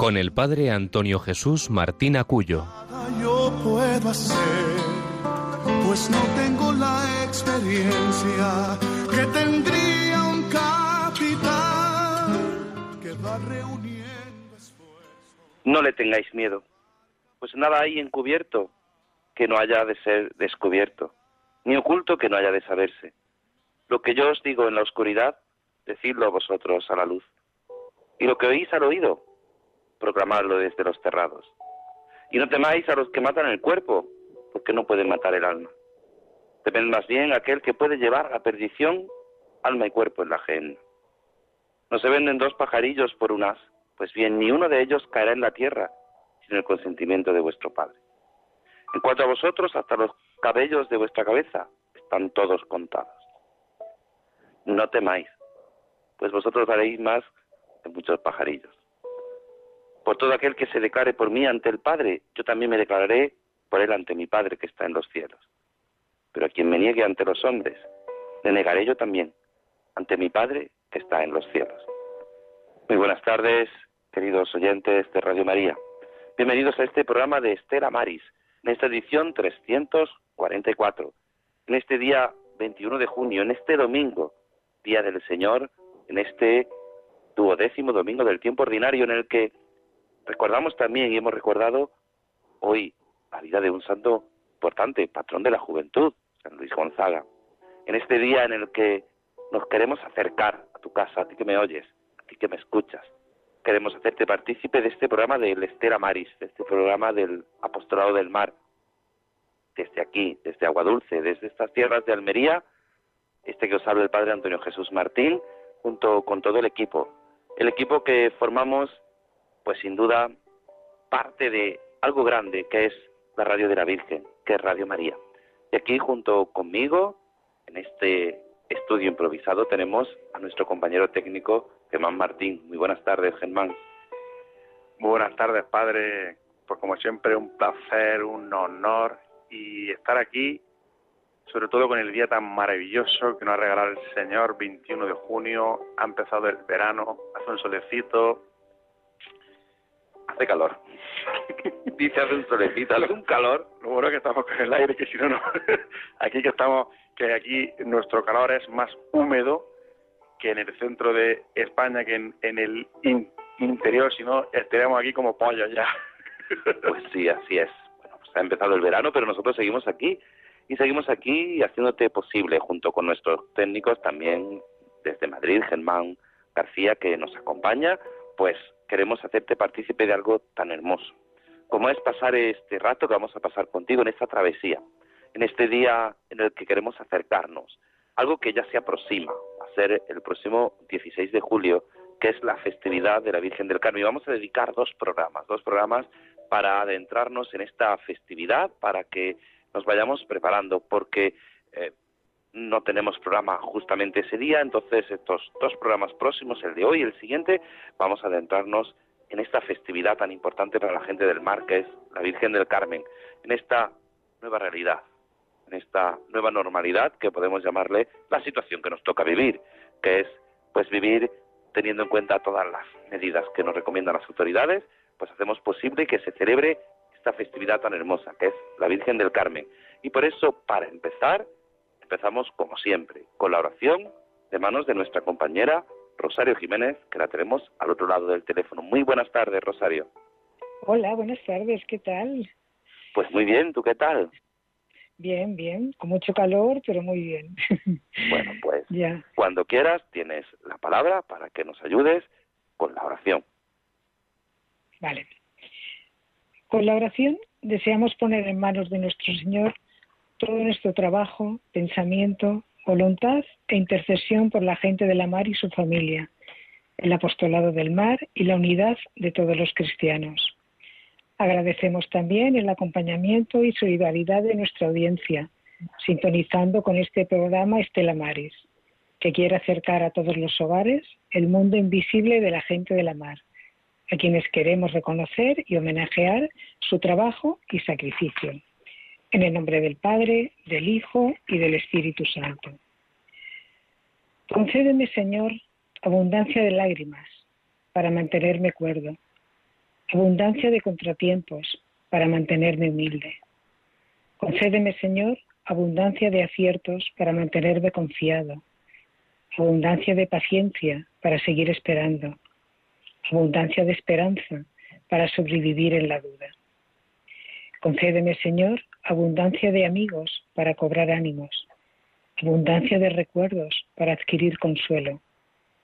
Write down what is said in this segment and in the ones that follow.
con el padre Antonio Jesús Martín Acuyo. Yo puedo hacer, pues no tengo la experiencia que tendría un capitán que va reuniendo esfuerzos. No le tengáis miedo, pues nada hay encubierto que no haya de ser descubierto, ni oculto que no haya de saberse. Lo que yo os digo en la oscuridad, decidlo a vosotros a la luz. Y lo que oís al oído, proclamarlo desde los terrados. Y no temáis a los que matan el cuerpo, porque no pueden matar el alma. Temed más bien aquel que puede llevar a perdición alma y cuerpo en la gen. No se venden dos pajarillos por un as, pues bien, ni uno de ellos caerá en la tierra sin el consentimiento de vuestro Padre. En cuanto a vosotros, hasta los cabellos de vuestra cabeza están todos contados. No temáis, pues vosotros haréis más que muchos pajarillos. Por todo aquel que se declare por mí ante el Padre, yo también me declararé por él ante mi Padre que está en los cielos. Pero a quien me niegue ante los hombres, le negaré yo también ante mi Padre que está en los cielos. Muy buenas tardes, queridos oyentes de Radio María. Bienvenidos a este programa de Estela Maris, en esta edición 344, en este día 21 de junio, en este domingo, Día del Señor, en este duodécimo domingo del tiempo ordinario en el que Recordamos también y hemos recordado hoy la vida de un santo importante, patrón de la juventud, San Luis Gonzaga. En este día en el que nos queremos acercar a tu casa, a ti que me oyes, a ti que me escuchas. Queremos hacerte partícipe de este programa del Estera Maris, de este programa del Apostolado del Mar. Desde aquí, desde Agua Dulce, desde estas tierras de Almería, este que os habla el Padre Antonio Jesús Martín, junto con todo el equipo. El equipo que formamos pues sin duda parte de algo grande que es la radio de la Virgen, que es Radio María. Y aquí junto conmigo, en este estudio improvisado, tenemos a nuestro compañero técnico, Germán Martín. Muy buenas tardes, Germán. Muy buenas tardes, padre. Pues como siempre, un placer, un honor y estar aquí, sobre todo con el día tan maravilloso que nos ha regalado el Señor, 21 de junio, ha empezado el verano, hace un solecito, hace calor. Dice hace un solecito, hace un calor. Lo bueno es que estamos con el aire, que si no, no. aquí que estamos, que aquí nuestro calor es más húmedo que en el centro de España, que en, el interior, si no, estaremos aquí como pollos ya. pues sí, así es. Bueno, pues ha empezado el verano, pero nosotros seguimos aquí y seguimos aquí haciéndote posible junto con nuestros técnicos también desde Madrid, Germán García, que nos acompaña, pues queremos hacerte partícipe de algo tan hermoso, como es pasar este rato que vamos a pasar contigo en esta travesía, en este día en el que queremos acercarnos, algo que ya se aproxima a ser el próximo 16 de julio, que es la festividad de la Virgen del Carmen. Y vamos a dedicar dos programas, dos programas para adentrarnos en esta festividad, para que nos vayamos preparando, porque eh, no tenemos programa justamente ese día, entonces estos dos programas próximos, el de hoy y el siguiente, vamos a adentrarnos en esta festividad tan importante para la gente del mar, que es la Virgen del Carmen, en esta nueva realidad, en esta nueva normalidad que podemos llamarle la situación que nos toca vivir, que es pues vivir teniendo en cuenta todas las medidas que nos recomiendan las autoridades, pues hacemos posible que se celebre esta festividad tan hermosa, que es la Virgen del Carmen. Y por eso, para empezar, empezamos, como siempre, con la oración de manos de nuestra compañera Rosario Jiménez, que la tenemos al otro lado del teléfono. Muy buenas tardes, Rosario. Hola, buenas tardes, ¿qué tal? Pues muy bien, ¿tú qué tal? Bien, bien, con mucho calor, pero muy bien. Bueno, pues cuando quieras tienes la palabra para que nos ayudes con la oración. Vale. Con la oración deseamos poner en manos de nuestro Señor todo nuestro trabajo, pensamiento, voluntad e intercesión por la gente de la mar y su familia, el apostolado del mar y la unidad de todos los cristianos. Agradecemos también el acompañamiento y solidaridad de nuestra audiencia, sintonizando con este programa Estela Maris, que quiere acercar a todos los hogares el mundo invisible de la gente de la mar, a quienes queremos reconocer y homenajear su trabajo y sacrificio. En el nombre del Padre, del Hijo y del Espíritu Santo. Concédeme, Señor, abundancia de lágrimas para mantenerme cuerdo, abundancia de contratiempos para mantenerme humilde. Concédeme, Señor, abundancia de aciertos para mantenerme confiado, abundancia de paciencia para seguir esperando, abundancia de esperanza para sobrevivir en la duda. Concédeme, Señor, abundancia de amigos para cobrar ánimos, abundancia de recuerdos para adquirir consuelo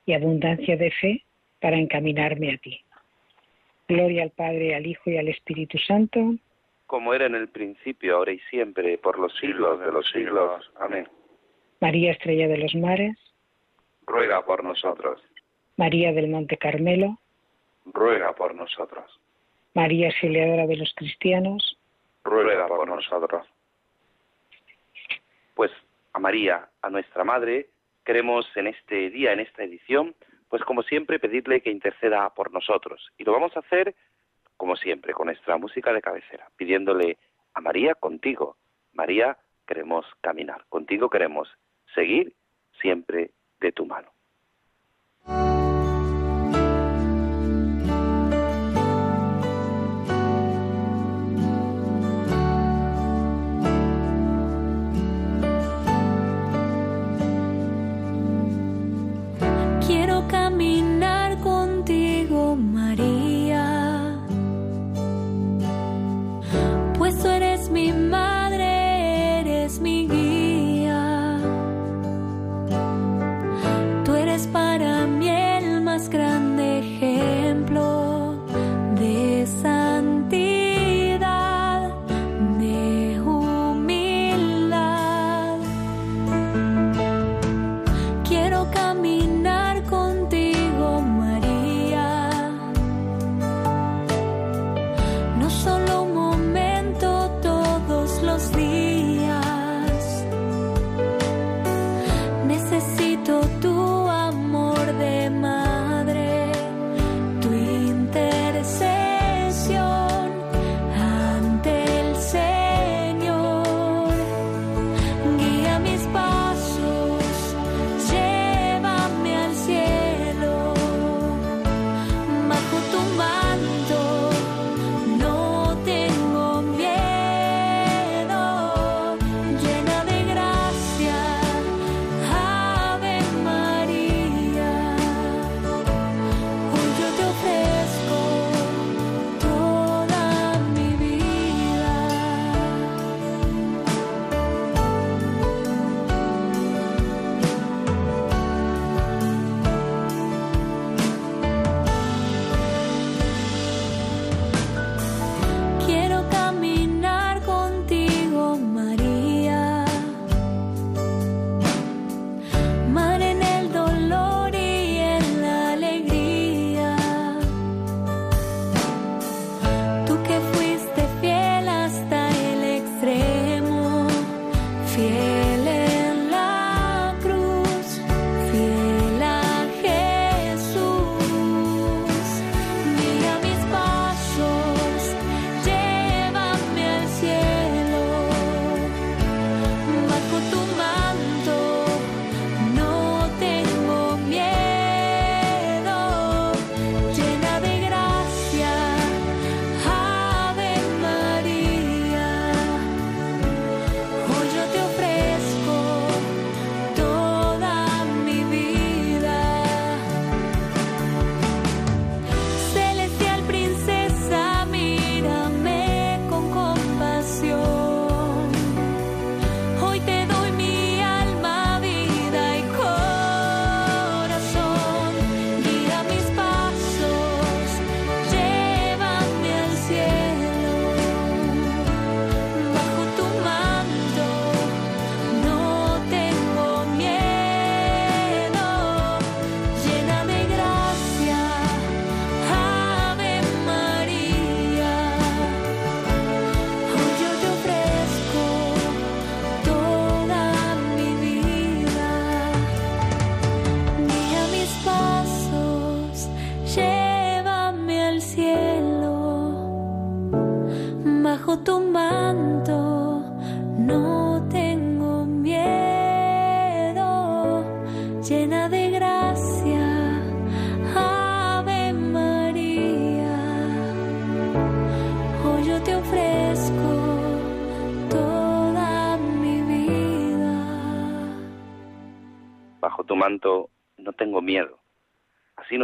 y abundancia de fe para encaminarme a ti. Gloria al Padre, al Hijo y al Espíritu Santo. Como era en el principio, ahora y siempre, por los siglos de los siglos. Amén. María Estrella de los Mares. Ruega por nosotros. María del Monte Carmelo. Ruega por nosotros. María Auxiliadora de los Cristianos. Ruega por nosotros. Pues a María, a nuestra Madre, queremos en este día, en esta edición, pues como siempre pedirle que interceda por nosotros. Y lo vamos a hacer, como siempre, con nuestra música de cabecera, pidiéndole a María contigo. María, queremos caminar, contigo queremos seguir siempre de tu mano.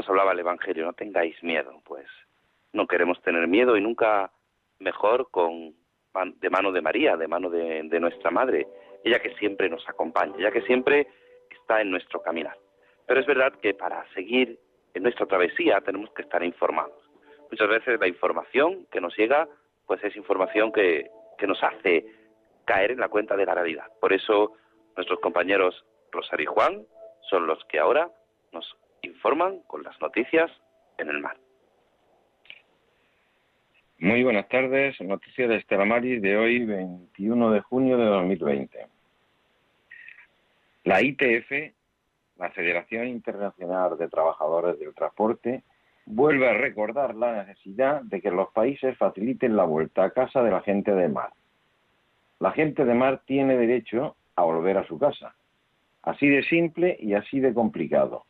Nos hablaba el Evangelio, no tengáis miedo, pues no queremos tener miedo y nunca mejor con de mano de María, de mano de, nuestra Madre, ella que siempre nos acompaña, ella que siempre está en nuestro caminar. Pero es verdad que para seguir en nuestra travesía tenemos que estar informados. Muchas veces la información que nos llega, pues es información que, que nos hace caer en la cuenta de la realidad. Por eso nuestros compañeros Rosario y Juan son los que ahora nos informan con las noticias en el mar. Muy buenas tardes, noticias de Estela Maris de hoy, 21 de junio de 2020. La ITF, la Federación Internacional de Trabajadores del Transporte, vuelve a recordar la necesidad de que los países faciliten la vuelta a casa de la gente de mar. La gente de mar tiene derecho a volver a su casa. Así de simple y así de complicado,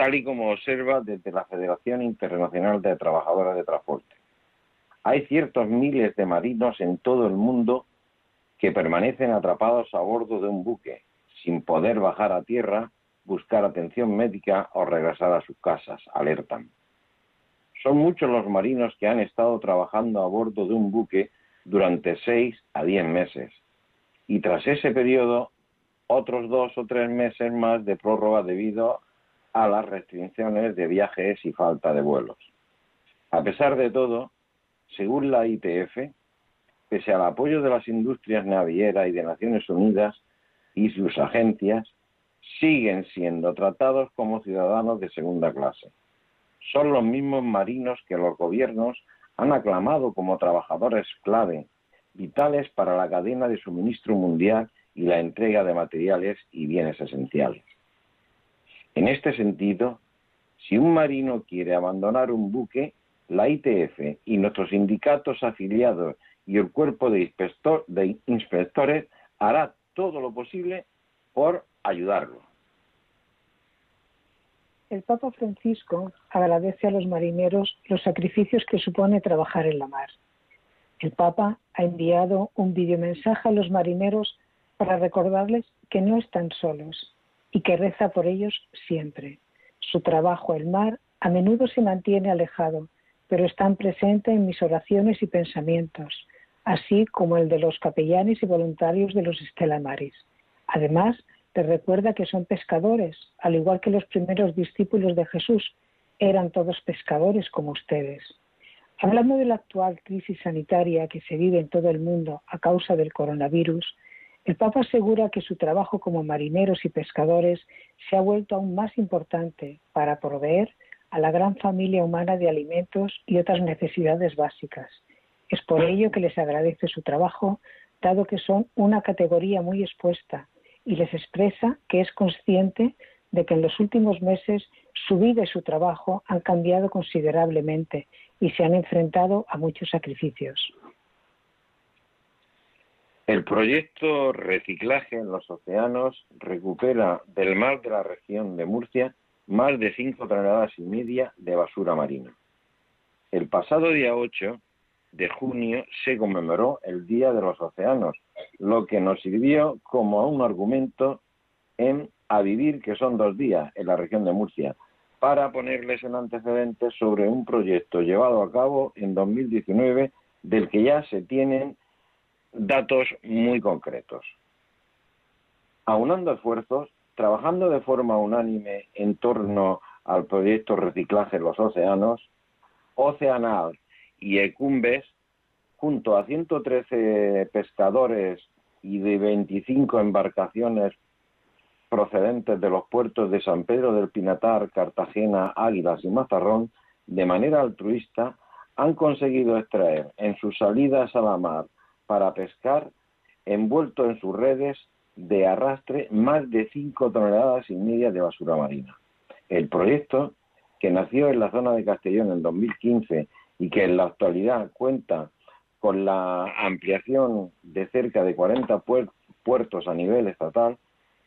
tal y como observa desde la Federación Internacional de Trabajadores de Transporte. Hay ciertos miles de marinos en todo el mundo que permanecen atrapados a bordo de un buque, sin poder bajar a tierra, buscar atención médica o regresar a sus casas, alertan. Son muchos los marinos que han estado trabajando a bordo de un buque durante seis a diez meses. Y tras ese periodo, otros dos o tres meses más de prórroga debido a las restricciones de viajes y falta de vuelos. A pesar de todo, según la ITF, pese al apoyo de las industrias navieras y de Naciones Unidas y sus agencias, siguen siendo tratados como ciudadanos de segunda clase. Son los mismos marinos que los gobiernos han aclamado como trabajadores clave, vitales para la cadena de suministro mundial y la entrega de materiales y bienes esenciales. En este sentido, si un marino quiere abandonar un buque, la ITF y nuestros sindicatos afiliados y el cuerpo de, inspectores hará todo lo posible por ayudarlo. El Papa Francisco agradece a los marineros los sacrificios que supone trabajar en la mar. El Papa ha enviado un videomensaje a los marineros para recordarles que no están solos y que reza por ellos siempre. Su trabajo el mar a menudo se mantiene alejado pero están presentes en mis oraciones y pensamientos, así como el de los capellanes y voluntarios de los Estelamaris. Además, te recuerda que son pescadores, al igual que los primeros discípulos de Jesús, eran todos pescadores como ustedes. Hablando de la actual crisis sanitaria que se vive en todo el mundo a causa del coronavirus, el Papa asegura que su trabajo como marineros y pescadores se ha vuelto aún más importante para proveer a la gran familia humana de alimentos y otras necesidades básicas. Es por ello que les agradece su trabajo, dado que son una categoría muy expuesta y les expresa que es consciente de que en los últimos meses su vida y su trabajo han cambiado considerablemente y se han enfrentado a muchos sacrificios. El proyecto Reciclaje en los Océanos recupera del mar de la región de Murcia más de 5 toneladas y media de basura marina. El pasado día 8 de junio se conmemoró el Día de los Océanos, lo que nos sirvió como un argumento en A que son dos días en la región de Murcia, para ponerles en antecedentes sobre un proyecto llevado a cabo en 2019 del que ya se tienen datos muy concretos. Aunando esfuerzos, trabajando de forma unánime en torno al proyecto Reciclaje en los Océanos, Oceanal y Ecumbes, junto a 113 pescadores y de 25 embarcaciones procedentes de los puertos de San Pedro del Pinatar, Cartagena, Águilas y Mazarrón, de manera altruista, han conseguido extraer en sus salidas a la mar para pescar, envuelto en sus redes, de arrastre más de 5 toneladas y media de basura marina. El proyecto, que nació en la zona de Castellón en 2015 y que en la actualidad cuenta con la ampliación de cerca de 40 puertos a nivel estatal,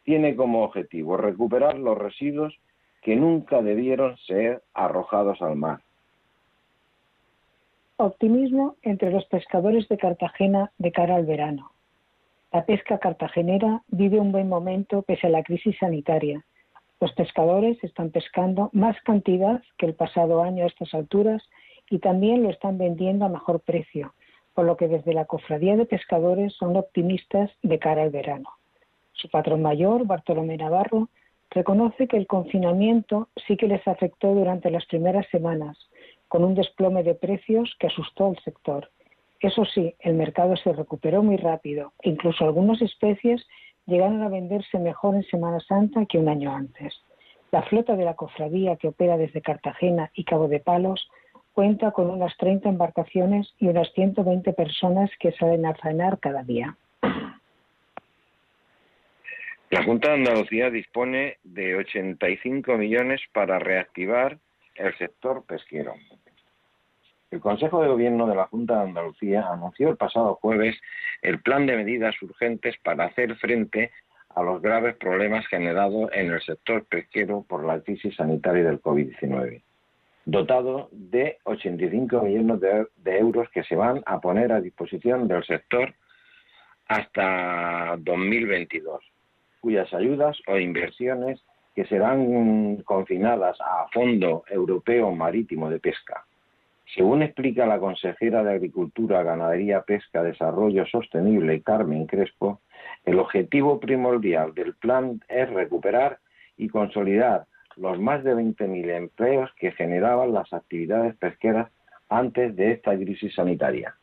tiene como objetivo recuperar los residuos que nunca debieron ser arrojados al mar. Optimismo entre los pescadores de Cartagena de cara al verano. La pesca cartagenera vive un buen momento pese a la crisis sanitaria. Los pescadores están pescando más cantidad que el pasado año a estas alturas y también lo están vendiendo a mejor precio, por lo que desde la Cofradía de Pescadores son optimistas de cara al verano. Su patrón mayor, Bartolomé Navarro, reconoce que el confinamiento sí que les afectó durante las primeras semanas, con un desplome de precios que asustó al sector. Eso sí, el mercado se recuperó muy rápido. Incluso algunas especies llegaron a venderse mejor en Semana Santa que un año antes. La flota de la cofradía que opera desde Cartagena y Cabo de Palos cuenta con unas 30 embarcaciones y unas 120 personas que salen a faenar cada día. La Junta de Andalucía dispone de 85 millones para reactivar el sector pesquero. El Consejo de Gobierno de la Junta de Andalucía anunció el pasado jueves el plan de medidas urgentes para hacer frente a los graves problemas generados en el sector pesquero por la crisis sanitaria del COVID-19 dotado de 85 millones de, euros que se van a poner a disposición del sector hasta 2022, cuyas ayudas o inversiones que serán confinadas a Fondo Europeo Marítimo de Pesca. Según explica la consejera de Agricultura, Ganadería, Pesca, Desarrollo Sostenible, Carmen Crespo, el objetivo primordial del plan es recuperar y consolidar los más de 20.000 empleos que generaban las actividades pesqueras antes de esta crisis sanitaria.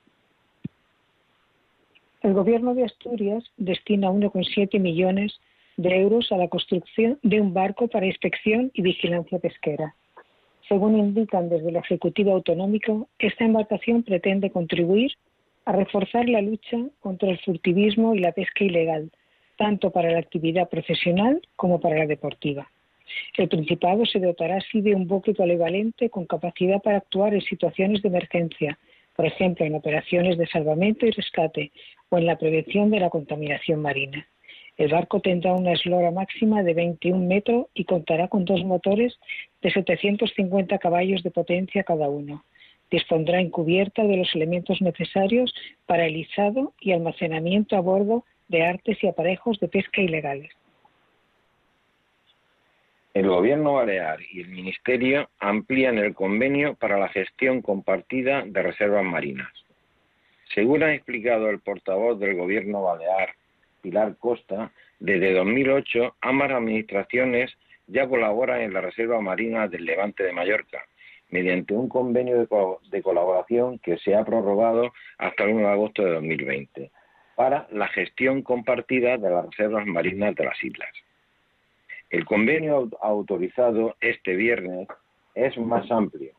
El Gobierno de Asturias destina 1,7 millones de euros a la construcción de un barco para inspección y vigilancia pesquera. Según indican desde el Ejecutivo Autonómico, esta embarcación pretende contribuir a reforzar la lucha contra el furtivismo y la pesca ilegal, tanto para la actividad profesional como para la deportiva. El Principado se dotará así de un buque polivalente con capacidad para actuar en situaciones de emergencia, por ejemplo, en operaciones de salvamento y rescate o en la prevención de la contaminación marina. El barco tendrá una eslora máxima de 21 metros y contará con dos motores de 750 caballos de potencia cada uno. Dispondrá en cubierta de los elementos necesarios para el izado y almacenamiento a bordo de artes y aparejos de pesca ilegales. El Gobierno Balear y el Ministerio amplían el convenio para la gestión compartida de reservas marinas. Según ha explicado el portavoz del Gobierno Balear, Pilar Costa, desde 2008 ambas administraciones ya colaboran en la Reserva Marina del Levante de Mallorca, mediante un convenio de, colaboración que se ha prorrogado hasta el 1 de agosto de 2020 para la gestión compartida de las reservas marinas de las islas. El convenio autorizado este viernes es más amplio,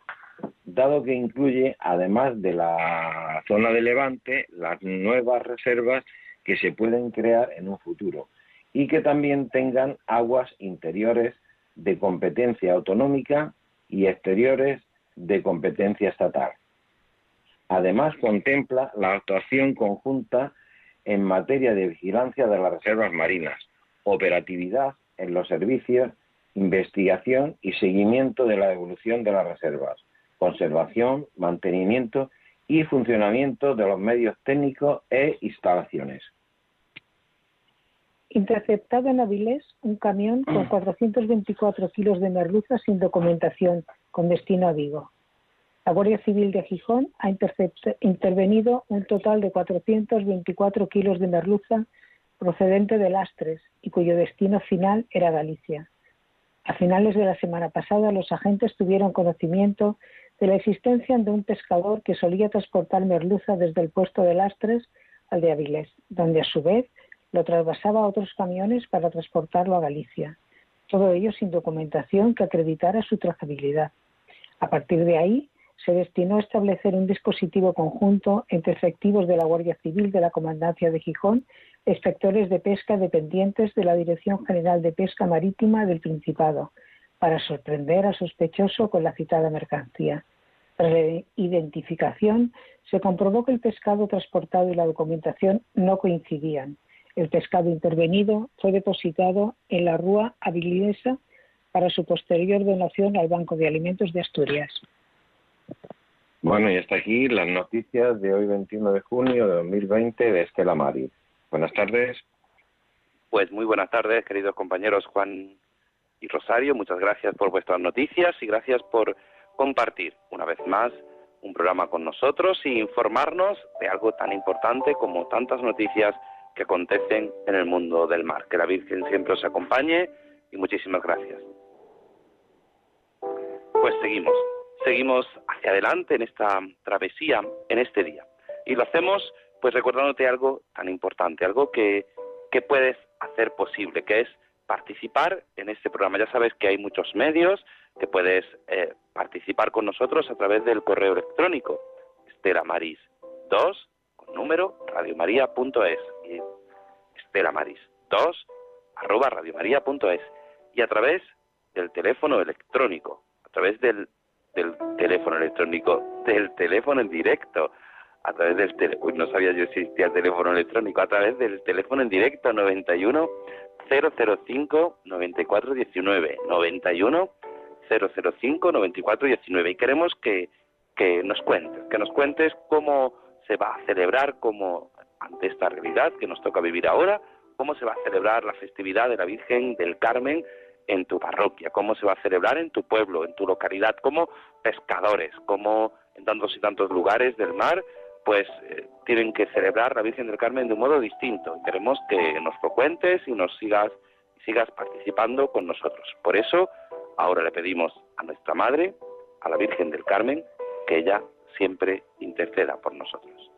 dado que incluye, además de la zona de Levante, las nuevas reservas que se pueden crear en un futuro y que también tengan aguas interiores de competencia autonómica y exteriores de competencia estatal. Además, contempla la actuación conjunta en materia de vigilancia de las reservas marinas, operatividad en los servicios, investigación y seguimiento de la evolución de las reservas, conservación, mantenimiento y funcionamiento de los medios técnicos e instalaciones. Interceptado en Avilés un camión con 424 kilos de merluza sin documentación con destino a Vigo. La Guardia Civil de Gijón ha intervenido un total de 424 kilos de merluza procedente de Lastres y cuyo destino final era Galicia. A finales de la semana pasada, los agentes tuvieron conocimiento de la existencia de un pescador que solía transportar merluza desde el puesto de Lastres al de Avilés, donde a su vez lo trasvasaba a otros camiones para transportarlo a Galicia. Todo ello sin documentación que acreditara su trazabilidad. A partir de ahí, se destinó a establecer un dispositivo conjunto entre efectivos de la Guardia Civil de la Comandancia de Gijón inspectores de pesca dependientes de la Dirección General de Pesca Marítima del Principado, para sorprender al sospechoso con la citada mercancía. Tras la identificación, se comprobó que el pescado transportado y la documentación no coincidían. El pescado intervenido fue depositado en la Rúa Avilesa para su posterior donación al Banco de Alimentos de Asturias. Bueno, y hasta aquí las noticias de hoy 21 de junio de 2020 de Estela Maris. Buenas tardes. Pues muy buenas tardes, queridos compañeros Juan y Rosario. Muchas gracias por vuestras noticias y gracias por compartir una vez más un programa con nosotros y informarnos de algo tan importante como tantas noticias que acontecen en el mundo del mar. Que la Virgen siempre os acompañe y muchísimas gracias. Pues seguimos, seguimos hacia adelante en esta travesía, en este día. Y lo hacemos pues recordándote algo tan importante, algo que, que puedes hacer posible, que es participar en este programa. Ya sabes que hay muchos medios, que puedes eh, participar con nosotros a través del correo electrónico estelamaris 2 con número radiomaria.es y estelamaris 2 arroba radiomaria.es y a través del teléfono electrónico, a través del, del teléfono electrónico, del teléfono en directo, a través del teléfono, no sabía yo si existía el teléfono electrónico, a través del teléfono en directo 91 005 9419 91 005 9419 y queremos que, que nos cuentes, que nos cuentes cómo se va a celebrar como ante esta realidad que nos toca vivir ahora, cómo se va a celebrar la festividad de la Virgen del Carmen en tu parroquia, cómo se va a celebrar en tu pueblo, en tu localidad, como pescadores, como en tantos y tantos lugares del mar, pues eh, tienen que celebrar la Virgen del Carmen de un modo distinto. Queremos que nos lo cuentes y nos sigas sigas participando con nosotros. Por eso, ahora le pedimos a nuestra Madre, a la Virgen del Carmen, que ella siempre interceda por nosotros.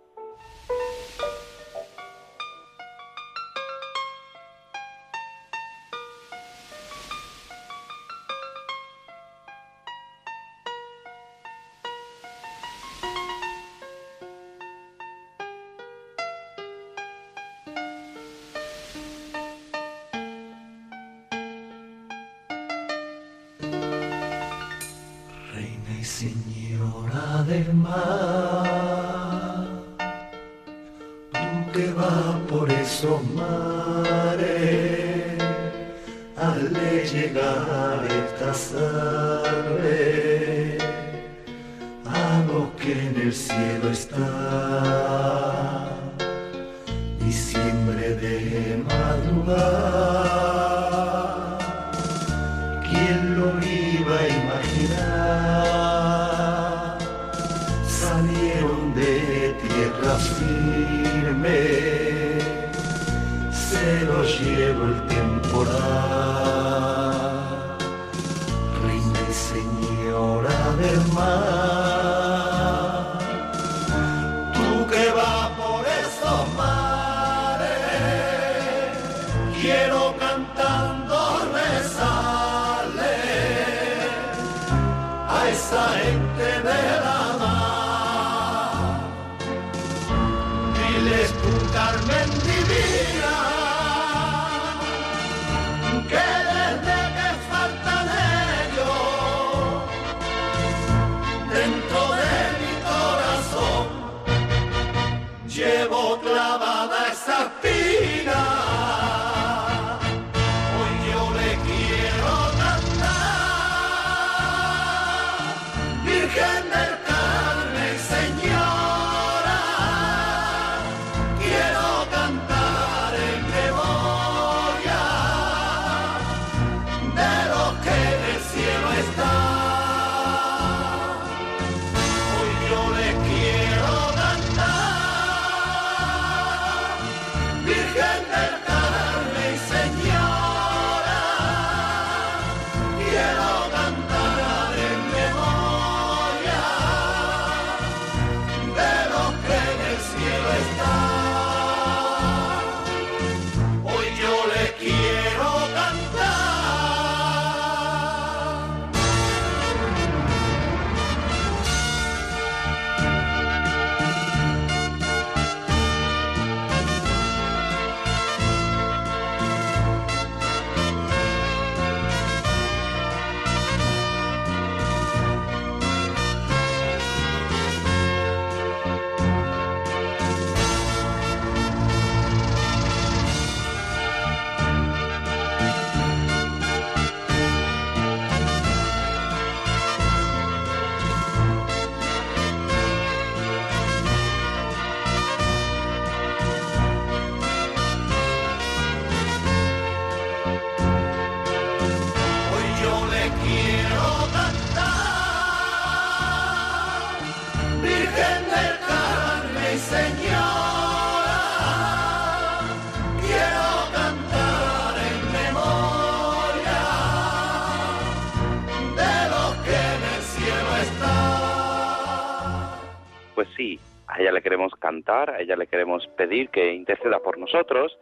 Sí, a ella le queremos cantar, a ella le queremos pedir que interceda por nosotros.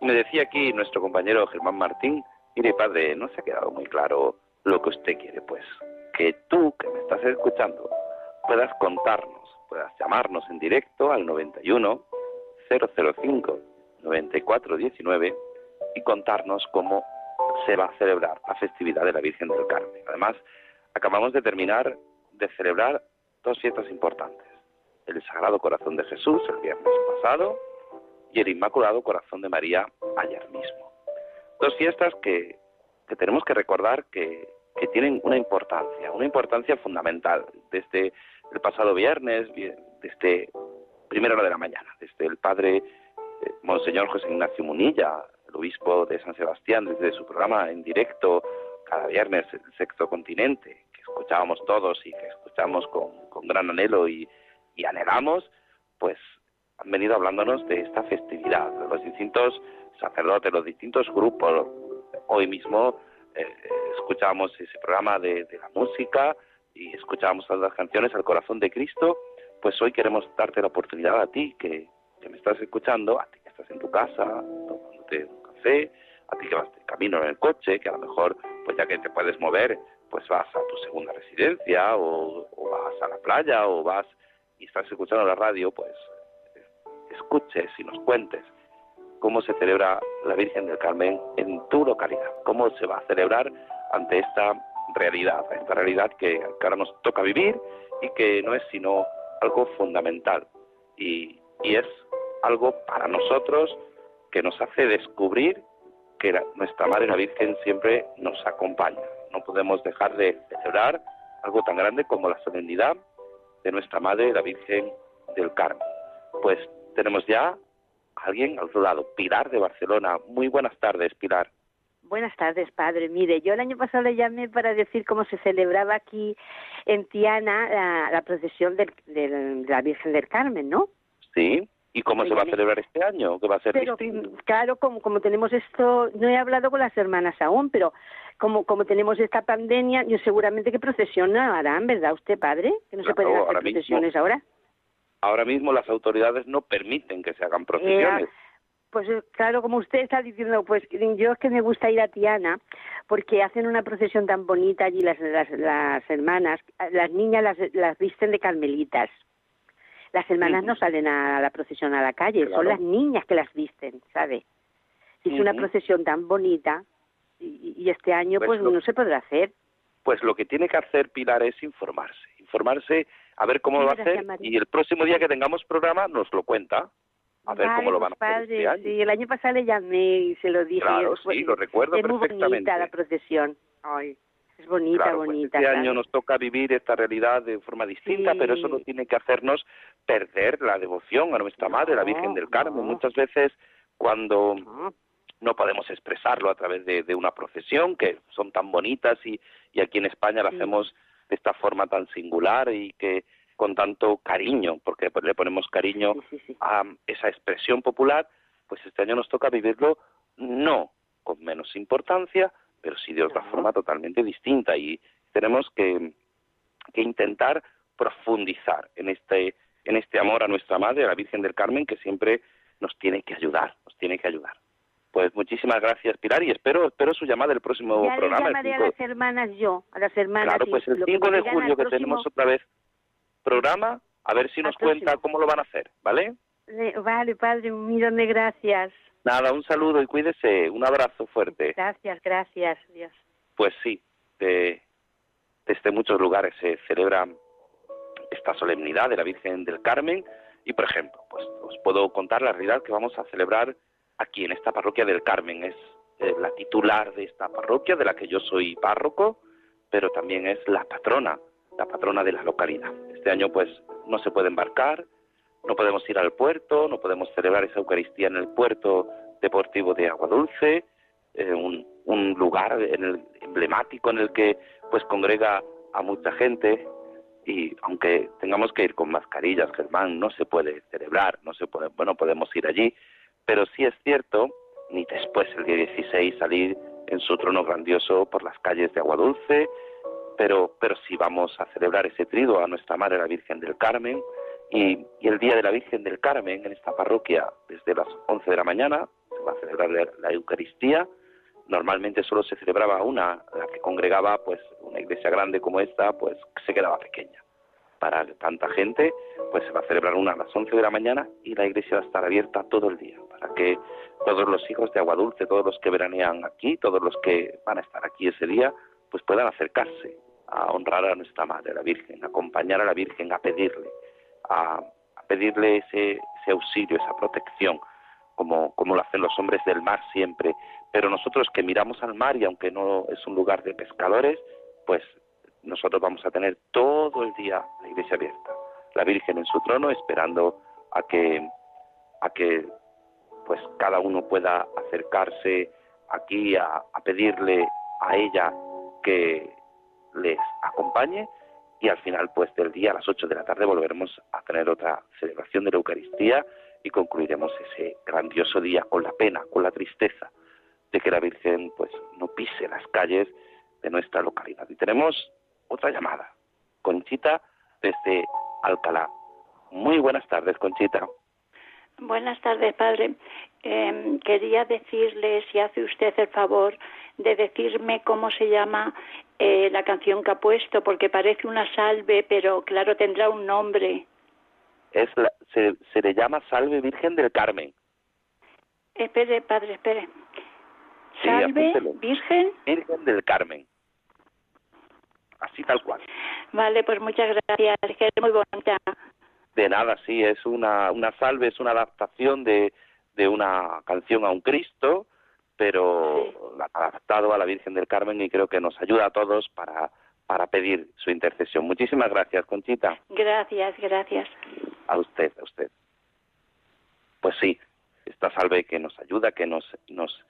Me decía aquí nuestro compañero Germán Martín, mire padre, no se ha quedado muy claro lo que usted quiere, pues que tú que me estás escuchando puedas contarnos, puedas llamarnos en directo al 91 005 9419 y contarnos cómo se va a celebrar la festividad de la Virgen del Carmen. Además, acabamos de terminar de celebrar dos fiestas importantes. El Sagrado Corazón de Jesús el viernes pasado y el Inmaculado Corazón de María ayer mismo. Dos fiestas que, que tenemos que recordar que, que tienen una importancia, una importancia fundamental. Desde el pasado viernes, desde primera hora de la mañana, desde el padre eh, Monseñor José Ignacio Munilla, el obispo de San Sebastián, desde su programa en directo cada viernes, el sexto continente, que escuchábamos todos y que escuchamos con, gran anhelo y, anhelamos, pues han venido hablándonos de esta festividad, de los distintos sacerdotes, los distintos grupos. Hoy mismo eh, escuchábamos ese programa de, la música y escuchábamos las canciones al corazón de Cristo, pues hoy queremos darte la oportunidad a ti que, que me estás escuchando, a ti que estás en tu casa, tomándote un café, a ti que vas de camino en el coche, que a lo mejor, pues ya que te puedes mover, pues vas a tu segunda residencia o, vas a la playa o vas y estás escuchando la radio, pues escuches y nos cuentes cómo se celebra la Virgen del Carmen en tu localidad, cómo se va a celebrar ante esta realidad, esta realidad que, ahora nos toca vivir y que no es sino algo fundamental y, y es algo para nosotros que nos hace descubrir que nuestra Madre la Virgen siempre nos acompaña. No podemos dejar de celebrar algo tan grande como la solemnidad de nuestra Madre la Virgen del Carmen. Pues tenemos ya a alguien al otro lado, Pilar de Barcelona. Muy buenas tardes, Pilar. Buenas tardes, padre. Mire, yo el año pasado le llamé para decir cómo se celebraba aquí en Tiana la, procesión de la Virgen del Carmen, ¿no? Sí. ¿Y cómo se va a celebrar este año? ¿Qué va a ser pero, Claro, como, como tenemos esto, no he hablado con las hermanas aún, pero como, como tenemos esta pandemia, yo seguramente que procesión no harán, ¿verdad usted, padre? Que no se pueden hacer procesiones ahora. Ahora mismo las autoridades no permiten que se hagan procesiones. pues eh, claro, como usted está diciendo, pues yo es que me gusta ir a Tiana porque hacen una procesión tan bonita allí las, las, las hermanas, las niñas las, las visten de carmelitas. Las hermanas no salen a la procesión a la calle, son las niñas que las visten, ¿sabe? es una procesión tan bonita y, este año pues, pues no se podrá hacer. Pues lo que tiene que hacer Pilar es informarse, informarse a ver cómo lo va a hacer y el próximo día que tengamos programa nos lo cuenta. A ver cómo lo van a hacer. Este año. Sí, el año pasado le llamé y se lo dije. Claro, sí, lo recuerdo es perfectamente. muy bonita la procesión. Ay. Es bonita, pues bonita. este año nos toca vivir esta realidad de forma distinta, pero eso no tiene que hacernos perder la devoción a nuestra Madre, la Virgen del Carmen. Muchas veces cuando no. podemos expresarlo a través de, una procesión, que son tan bonitas y, y aquí en España la hacemos de esta forma tan singular y que con tanto cariño, porque le ponemos cariño a esa expresión popular, pues este año nos toca vivirlo no con menos importancia, pero sí de otra forma totalmente distinta y tenemos que, que intentar profundizar en este en este amor a nuestra madre, a la Virgen del Carmen, que siempre nos tiene que ayudar, nos tiene que ayudar. Pues muchísimas gracias, Pilar, y espero espero su llamada el próximo ya programa. llamaré a las hermanas yo, a las hermanas. Claro, pues el 5 de julio que tenemos otra vez programa, a ver si nos cuenta cómo lo van a hacer, ¿vale? Vale, padre, un millón de gracias. Nada, un saludo y cuídese. Un abrazo fuerte. Gracias, gracias. Dios. Pues sí, desde muchos lugares se celebra esta solemnidad de la Virgen del Carmen y, por ejemplo, pues os puedo contar la realidad que vamos a celebrar aquí en esta parroquia del Carmen. Es eh, la titular de esta parroquia, de la que yo soy párroco, pero también es la patrona, la patrona de la localidad. Este año, pues, no se puede embarcar, no podemos ir al puerto, no podemos celebrar esa Eucaristía en el puerto deportivo de Agua Dulce, eh, un, lugar emblemático en el que pues congrega a mucha gente. Y aunque tengamos que ir con mascarillas, Germán, no se puede celebrar, no se puede, bueno, podemos ir allí, pero sí es cierto, ni después el día 16 salir en su trono grandioso por las calles de Agua Dulce, pero, pero sí vamos a celebrar ese trido a nuestra Madre la Virgen del Carmen, Y, el Día de la Virgen del Carmen en esta parroquia, desde las 11 de la mañana, se va a celebrar la, Eucaristía. Normalmente solo se celebraba una, la que congregaba pues una iglesia grande como esta, pues se quedaba pequeña. Para tanta gente, pues se va a celebrar una a las 11 de la mañana y la iglesia va a estar abierta todo el día, para que todos los hijos de Agua Dulce, todos los que veranean aquí, todos los que van a estar aquí ese día, pues puedan acercarse a honrar a nuestra Madre, la Virgen, acompañar a la Virgen, a pedirle, a, pedirle ese, auxilio, esa protección, como, como lo hacen los hombres del mar siempre. Pero nosotros que miramos al mar y aunque no es un lugar de pescadores, pues nosotros vamos a tener todo el día la iglesia abierta, la Virgen en su trono esperando a que, a que pues cada uno pueda acercarse aquí a pedirle a ella que les acompañe y al final pues del día a las 8 de la tarde volveremos a tener otra celebración de la Eucaristía y concluiremos ese grandioso día con la pena, con la tristeza de que la Virgen pues no pise las calles de nuestra localidad. Y tenemos otra llamada, Conchita desde Alcalá. Muy buenas tardes, Conchita. Buenas tardes, padre. Em, quería decirle si hace usted el favor de decirme cómo se llama eh, la canción que ha puesto, porque parece una salve, pero claro, tendrá un nombre. Es se, se le llama Salve Virgen del Carmen. Espere, padre, espere. Salve Virgen. Virgen del Carmen. Así tal cual. Vale, pues muchas gracias, es muy bonita. De nada, sí, es una, una salve, es una adaptación de, de una canción a un Cristo pero adaptado a la Virgen del Carmen y creo que nos ayuda a todos para, para pedir su intercesión. Muchísimas gracias, Conchita. Gracias, gracias. A usted, a usted. Pues sí, esta salve que nos ayuda, que nos, nos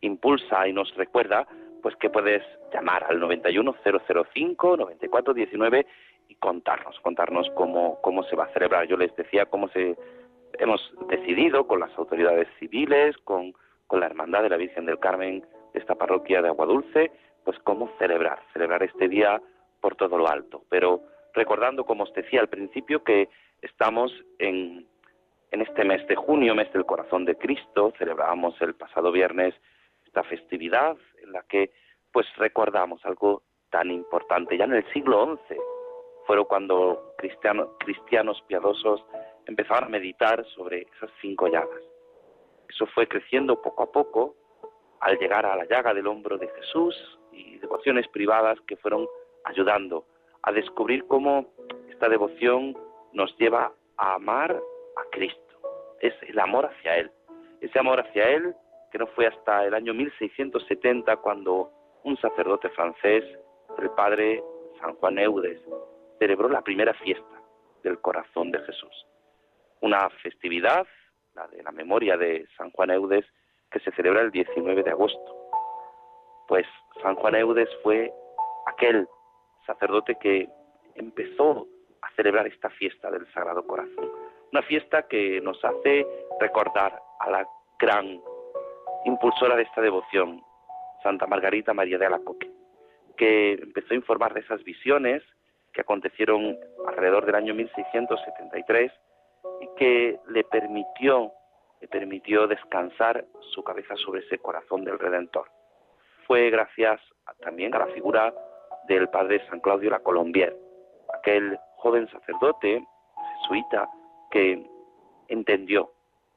impulsa y nos recuerda, pues que puedes llamar al 91005-9419 y contarnos, contarnos cómo, cómo se va a celebrar. Yo les decía cómo se hemos decidido con las autoridades civiles, con la Hermandad de la Virgen del Carmen de esta parroquia de Aguadulce, pues cómo celebrar, celebrar este día por todo lo alto. Pero recordando, como os decía al principio, que estamos en, en este mes de junio, mes del corazón de Cristo, celebrábamos el pasado viernes esta festividad en la que pues recordamos algo tan importante. Ya en el siglo XI fueron cuando cristianos piadosos empezaron a meditar sobre esas cinco llagas eso fue creciendo poco a poco al llegar a la llaga del hombro de Jesús y devociones privadas que fueron ayudando a descubrir cómo esta devoción nos lleva a amar a Cristo. Es el amor hacia Él. Ese amor hacia Él que no fue hasta el año 1670 cuando un sacerdote francés, el padre San Juan Eudes, celebró la primera fiesta del corazón de Jesús. Una festividad la de la memoria de San Juan Eudes, que se celebra el 19 de agosto. Pues San Juan Eudes fue aquel sacerdote que empezó a celebrar esta fiesta del Sagrado Corazón. Una fiesta que nos hace recordar a la gran impulsora de esta devoción, Santa Margarita María de Alacoque, que empezó a informar de esas visiones que acontecieron alrededor del año 1673 y que le permitió, le permitió descansar su cabeza sobre ese corazón del Redentor. Fue gracias también a la figura del padre San Claudio la Colombier, aquel joven sacerdote jesuita que entendió,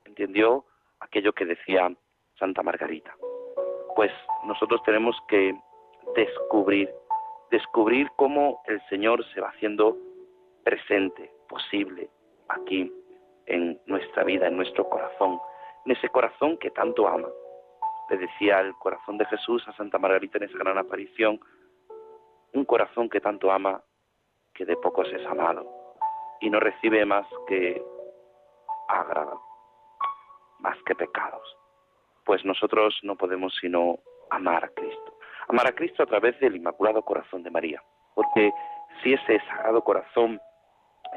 entendió aquello que decía Santa Margarita. Pues nosotros tenemos que descubrir, descubrir cómo el Señor se va haciendo presente, posible, aquí en nuestra vida, en nuestro corazón, en ese corazón que tanto ama. Le decía el corazón de Jesús a Santa Margarita en esa gran aparición, un corazón que tanto ama que de pocos es amado y no recibe más que agrado, más que pecados. Pues nosotros no podemos sino amar a Cristo. Amar a Cristo a través del Inmaculado Corazón de María, porque si ese sagrado corazón,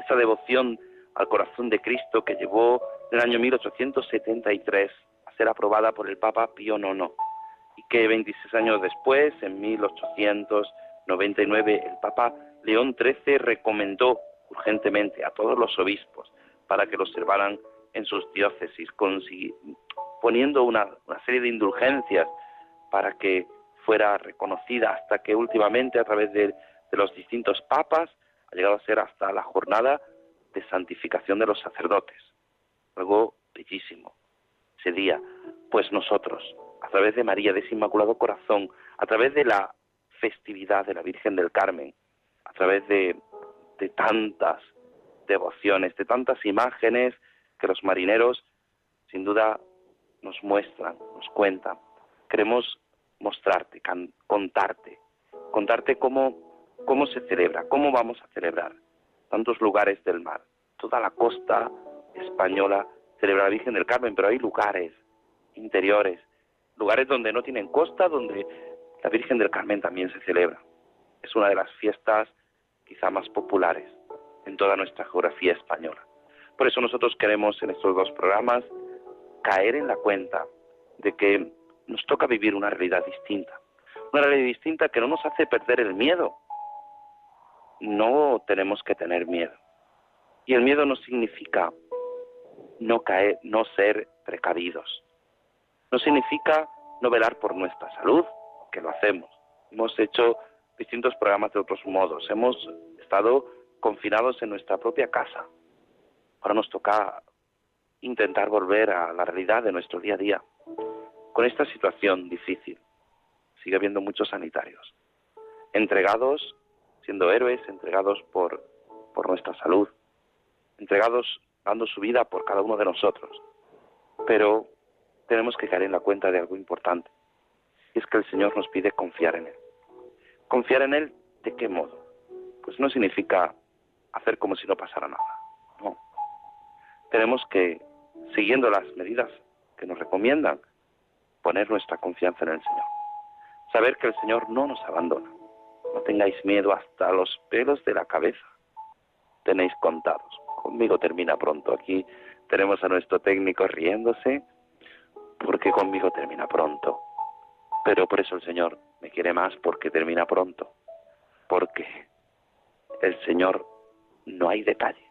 esa devoción al corazón de Cristo que llevó en el año 1873 a ser aprobada por el Papa Pío IX y que 26 años después, en 1899, el Papa León XIII recomendó urgentemente a todos los obispos para que lo observaran en sus diócesis, poniendo una, una serie de indulgencias para que fuera reconocida hasta que últimamente a través de, de los distintos papas ha llegado a ser hasta la jornada de santificación de los sacerdotes. Algo bellísimo ese día. Pues nosotros, a través de María, de ese Inmaculado Corazón, a través de la festividad de la Virgen del Carmen, a través de, de tantas devociones, de tantas imágenes que los marineros sin duda nos muestran, nos cuentan. Queremos mostrarte, contarte, contarte cómo, cómo se celebra, cómo vamos a celebrar tantos lugares del mar. Toda la costa española celebra la Virgen del Carmen, pero hay lugares interiores, lugares donde no tienen costa, donde la Virgen del Carmen también se celebra. Es una de las fiestas quizá más populares en toda nuestra geografía española. Por eso nosotros queremos en estos dos programas caer en la cuenta de que nos toca vivir una realidad distinta. Una realidad distinta que no nos hace perder el miedo. No tenemos que tener miedo. Y el miedo no significa no caer, no ser precavidos. No significa no velar por nuestra salud, que lo hacemos. Hemos hecho distintos programas de otros modos. Hemos estado confinados en nuestra propia casa. Ahora nos toca intentar volver a la realidad de nuestro día a día. Con esta situación difícil, sigue habiendo muchos sanitarios, entregados, siendo héroes, entregados por, por nuestra salud, entregados dando su vida por cada uno de nosotros. Pero tenemos que caer en la cuenta de algo importante, y es que el Señor nos pide confiar en Él. ¿Confiar en Él de qué modo? Pues no significa hacer como si no pasara nada, no. Tenemos que, siguiendo las medidas que nos recomiendan, poner nuestra confianza en el Señor. Saber que el Señor no nos abandona. No tengáis miedo hasta los pelos de la cabeza. Tenéis contados. Conmigo termina pronto. Aquí tenemos a nuestro técnico riéndose porque conmigo termina pronto. Pero por eso el Señor me quiere más porque termina pronto. Porque el Señor no hay detalle.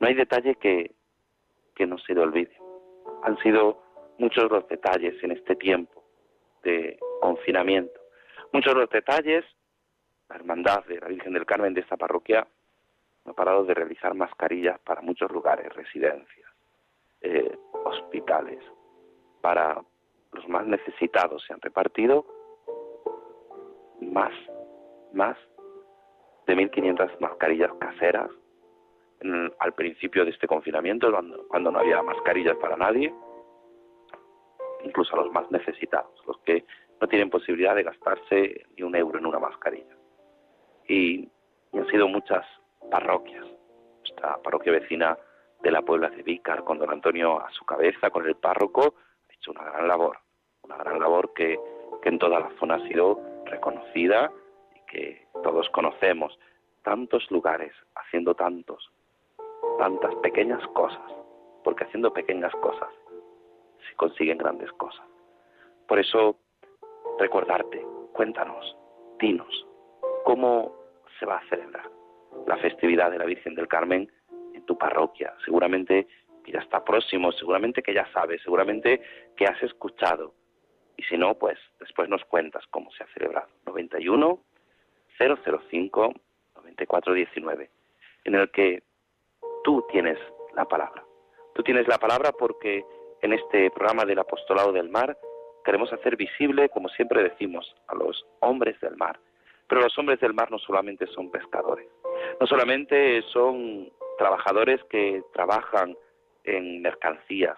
No hay detalle que, que no se le olvide. Han sido muchos los detalles en este tiempo de confinamiento. Muchos los detalles, la hermandad de la Virgen del Carmen de esta parroquia no ha parado de realizar mascarillas para muchos lugares, residencias, eh, hospitales, para los más necesitados. Se han repartido más, más de 1.500 mascarillas caseras al principio de este confinamiento, cuando no había mascarillas para nadie incluso a los más necesitados, los que no tienen posibilidad de gastarse ni un euro en una mascarilla. Y, han sido muchas parroquias. Esta parroquia vecina de la Puebla de Vícar, con don Antonio a su cabeza, con el párroco, ha hecho una gran labor, una gran labor que, que en toda la zona ha sido reconocida y que todos conocemos. Tantos lugares, haciendo tantos, tantas pequeñas cosas, porque haciendo pequeñas cosas se consiguen grandes cosas. Por eso, recordarte, cuéntanos, dinos, ¿cómo se va a celebrar la festividad de la Virgen del Carmen en tu parroquia? Seguramente que ya está próximo, seguramente que ya sabes, seguramente que has escuchado. Y si no, pues después nos cuentas cómo se ha celebrado. 91 005 9419, en el que tú tienes la palabra. Tú tienes la palabra porque en este programa del Apostolado del Mar queremos hacer visible, como siempre decimos, a los hombres del mar. Pero los hombres del mar no solamente son pescadores, no solamente son trabajadores que trabajan en mercancías,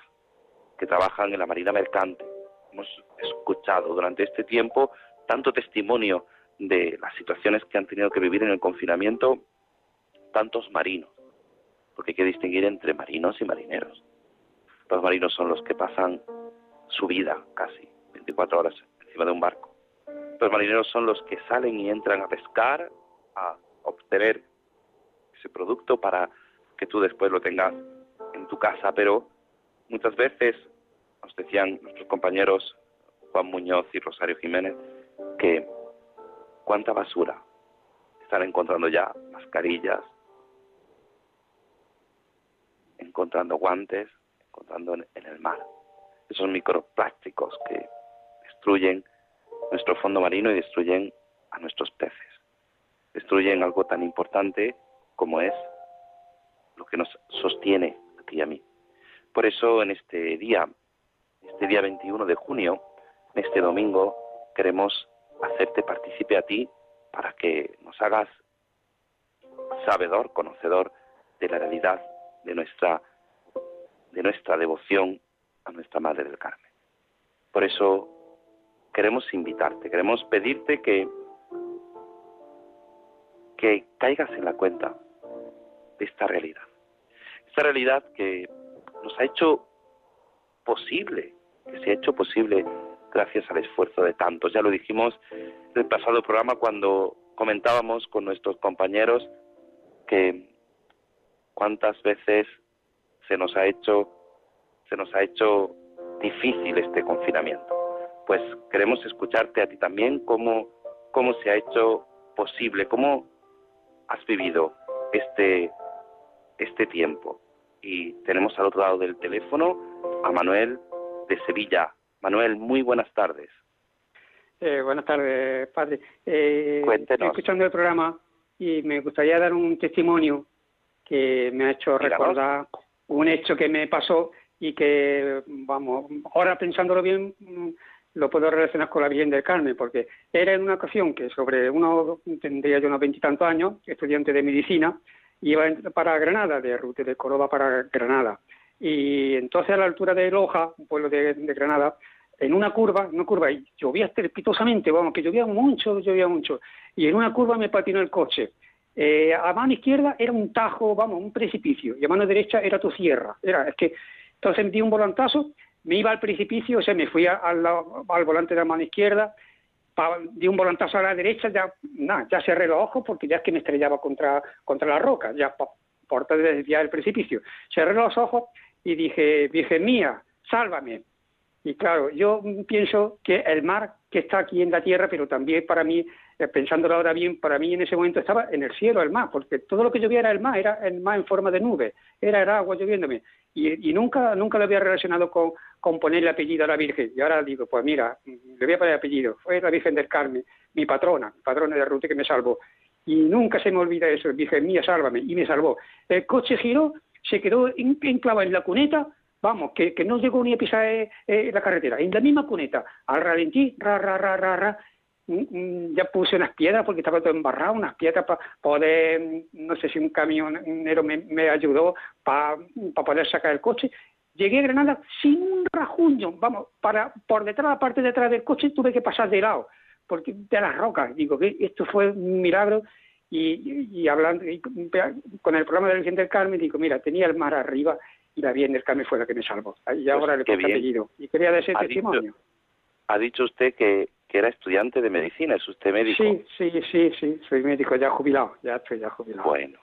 que trabajan en la marina mercante. Hemos escuchado durante este tiempo tanto testimonio de las situaciones que han tenido que vivir en el confinamiento tantos marinos, porque hay que distinguir entre marinos y marineros. Los marinos son los que pasan su vida casi 24 horas encima de un barco. Los marineros son los que salen y entran a pescar, a obtener ese producto para que tú después lo tengas en tu casa, pero muchas veces nos decían nuestros compañeros Juan Muñoz y Rosario Jiménez que cuánta basura están encontrando ya mascarillas, encontrando guantes, encontrando en, el mar. Esos microplásticos que destruyen nuestro fondo marino y destruyen a nuestros peces. Destruyen algo tan importante como es lo que nos sostiene a ti y a mí. Por eso en este día, este día 21 de junio, en este domingo, queremos hacerte partícipe a ti para que nos hagas sabedor, conocedor de la realidad de nuestra de nuestra devoción a nuestra Madre del Carmen. Por eso queremos invitarte, queremos pedirte que que caigas en la cuenta de esta realidad. Esta realidad que nos ha hecho posible, que se ha hecho posible gracias al esfuerzo de tantos. Ya lo dijimos en el pasado programa cuando comentábamos con nuestros compañeros que cuántas veces se nos ha hecho se nos ha hecho difícil este confinamiento. Pues queremos escucharte a ti también cómo cómo se ha hecho posible, cómo has vivido este este tiempo. Y tenemos al otro lado del teléfono a Manuel de Sevilla. Manuel, muy buenas tardes. Eh, buenas tardes, padre. Eh, Cuéntenos. Estoy escuchando el programa y me gustaría dar un testimonio que me ha hecho Díganos. recordar un hecho que me pasó y que, vamos, ahora pensándolo bien, lo puedo relacionar con la Virgen del Carmen, porque era en una ocasión que sobre uno, tendría yo unos veintitantos años, estudiante de medicina, iba en- para Granada, de ruta de Córdoba para Granada. Y entonces a la altura de Loja, un pueblo de, de Granada, en una curva, una curva, y llovía estrepitosamente, vamos, que llovía mucho, llovía mucho, y en una curva me patinó el coche. Eh, a mano izquierda era un tajo, vamos, un precipicio, y a mano derecha era tu sierra. Era, es que, entonces di un volantazo, me iba al precipicio, o sea, me fui al, volante de la mano izquierda, di un volantazo a la derecha, ya, nada, ya cerré los ojos porque ya es que me estrellaba contra, contra la roca, ya por de desviar el precipicio. Cerré los ojos y dije, Virgen mía, sálvame. Y claro, yo pienso que el mar que está aquí en la tierra, pero también para mí, pensándolo ahora bien, para mí en ese momento estaba en el cielo el mar, porque todo lo que llovía era el mar, era el mar en forma de nube, era el agua lloviéndome. Y, nunca nunca lo había relacionado con, con ponerle apellido a la Virgen. Y ahora digo, pues mira, le voy a poner apellido. Fue la Virgen del Carmen, mi patrona, patrona de ruta que me salvó. Y nunca se me olvida eso, Virgen mía, sálvame, y me salvó. El coche giró, se quedó en- enclavado en la cuneta, vamos, que, no llegó ni a pisar eh, eh, la carretera, en la misma cuneta, al ralentí, ra, ra, ra, ra, ra, ya puse unas piedras porque estaba todo embarrado, unas piedras para poder, mm, no sé si un camionero me, me ayudó para poder sacar el coche. Llegué a Granada sin un rajuño, vamos, para por detrás, la parte de atrás del coche tuve que pasar de lado, porque de las rocas, digo que esto fue un milagro y, y- hablando y con el programa de la Virgen del Carmen digo, mira, tenía el mar arriba y la Virgen del Carmen fue la que me salvó. Y ahora le qué puse apellido. Y quería Ha testimonio. dicho, ha dicho usted que, que era estudiante de medicina, es usted médico. Sí, sí, sí, sí, soy médico ya jubilado, ya estoy ya jubilado. Bueno,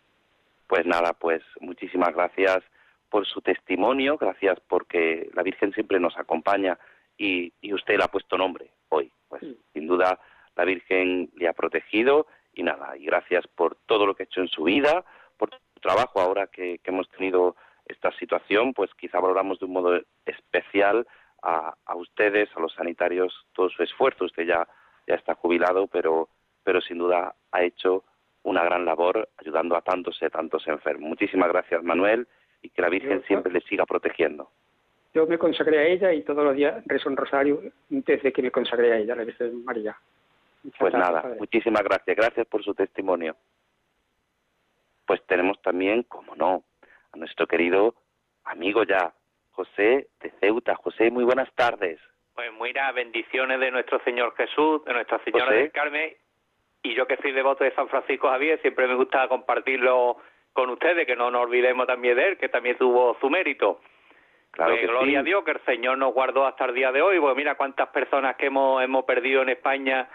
pues nada, pues muchísimas gracias por su testimonio, gracias porque la Virgen siempre nos acompaña y, y usted le ha puesto nombre hoy. Pues sin duda la Virgen le ha protegido y nada, y gracias por todo lo que ha hecho en su vida, por su trabajo ahora que, que hemos tenido esta situación, pues quizá valoramos de un modo especial a, a ustedes, a los sanitarios, todo su esfuerzo. Usted ya, ya está jubilado, pero, pero sin duda ha hecho una gran labor ayudando a tantos y a tantos enfermos. Muchísimas gracias, Manuel, y que la Virgen siempre le siga protegiendo. Yo me consagré a ella y todos los días rezo un rosario desde que me consagré a ella, la Virgen María. Muchas Pues gracias, nada, padre. muchísimas gracias. Gracias por su testimonio. Pues tenemos también, como no, a nuestro querido amigo ya, José de Ceuta. José, muy buenas tardes. Pues mira, bendiciones de nuestro Señor Jesús, de Nuestra Señora José. del Carmen, y yo que soy devoto de San Francisco Javier, siempre me gusta compartirlo con ustedes, que no nos olvidemos también de él, que también tuvo su mérito. Claro Pues que gloria sí. a Dios que el Señor nos guardó hasta el día de hoy, pues mira cuántas personas que hemos, hemos perdido en España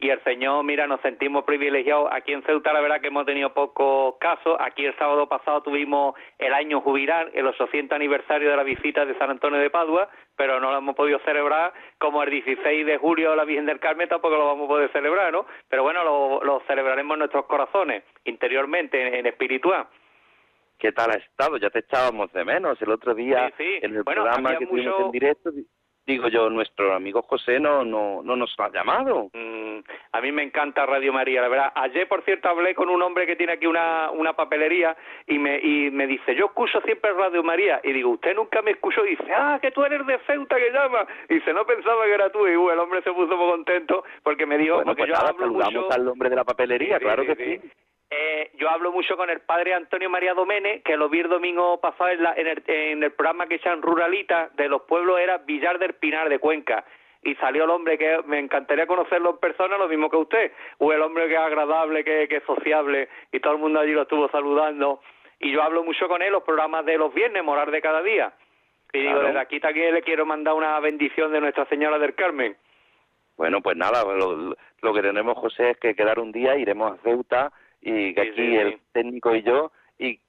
y el Señor, mira, nos sentimos privilegiados. Aquí en Ceuta la verdad que hemos tenido pocos casos. Aquí el sábado pasado tuvimos el año jubilar, el 800 aniversario de la visita de San Antonio de Padua, pero no lo hemos podido celebrar como el 16 de julio la Virgen del Carmen tampoco lo vamos a poder celebrar, ¿no? Pero bueno, lo, lo celebraremos en nuestros corazones, interiormente, en, en espiritual. ¿Qué tal ha estado? Ya te echábamos de menos. El otro día, Sí, sí. en el Bueno, programa que tuvimos mucho- en directo, di- digo yo, nuestro amigo José no, no, no nos ha llamado. Mm, a mí me encanta Radio María, la verdad. Ayer, por cierto, hablé con un hombre que tiene aquí una, una papelería y me, y me dice, yo escucho siempre Radio María. Y digo, usted nunca me escuchó. Y dice, ah, que tú eres de Ceuta que llama. Y dice, no pensaba que era tú. Y uh, el hombre se puso muy contento porque me dijo, bueno, porque pues yo nada, hablo saludamos mucho... al hombre de la papelería, Sí, claro sí, que sí. sí. Eh, yo hablo mucho con el padre Antonio María Domene, que lo vi el domingo pasado en, la- en el, en el programa que echan Ruralita de los pueblos, era Villar del Pinar de Cuenca. Y salió el hombre que me encantaría conocerlo en persona, lo mismo que usted. O el hombre que es agradable, que, que es sociable, y todo el mundo allí lo estuvo saludando. Y yo hablo mucho con él los programas de los viernes, Morar de cada día. Y digo, Claro. desde aquí también le quiero mandar una bendición de Nuestra Señora del Carmen. Bueno, pues nada, lo, lo que tenemos, José, es que quedar un día, iremos a Ceuta y que Sí, aquí sí, el sí. técnico y yo y,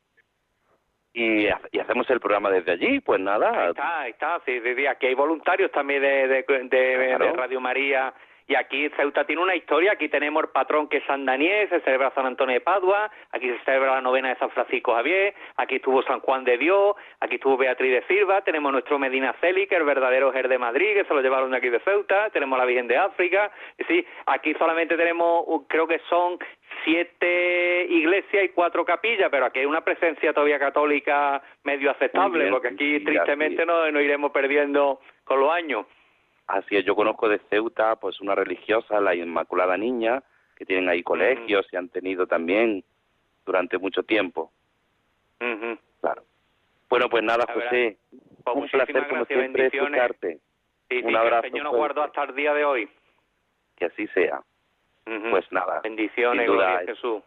y, y hacemos el programa desde allí, pues nada. Ahí está, ahí está. Sí, sí, sí. Aquí hay voluntarios también de, de, de- Claro. de Radio María. Y aquí Ceuta tiene una historia. Aquí tenemos el patrón que es San Daniel, se celebra San Antonio de Padua. Aquí se celebra la novena de San Francisco Javier. Aquí estuvo San Juan de Dios. Aquí estuvo Beatriz de Silva. Tenemos nuestro Medina Celi, que es el verdadero Jer de Madrid, que se lo llevaron de aquí de Ceuta. Tenemos la Virgen de África. Y sí, aquí solamente tenemos, creo que son siete iglesias y cuatro capillas, pero aquí hay una presencia todavía católica medio aceptable, bien, porque aquí tristemente nos, nos iremos perdiendo con los años. Así es, yo conozco de Ceuta, pues una religiosa, la Inmaculada Niña, que tienen ahí colegios y han tenido también durante mucho tiempo. Ujú. Claro. Bueno, pues nada, La José, Pues un placer como siempre escucharte. Sí, sí, Un que abrazo el Señor nos guardó hasta el día de hoy. Que así sea. Ujú. Pues nada, bendiciones, gloria a Jesús.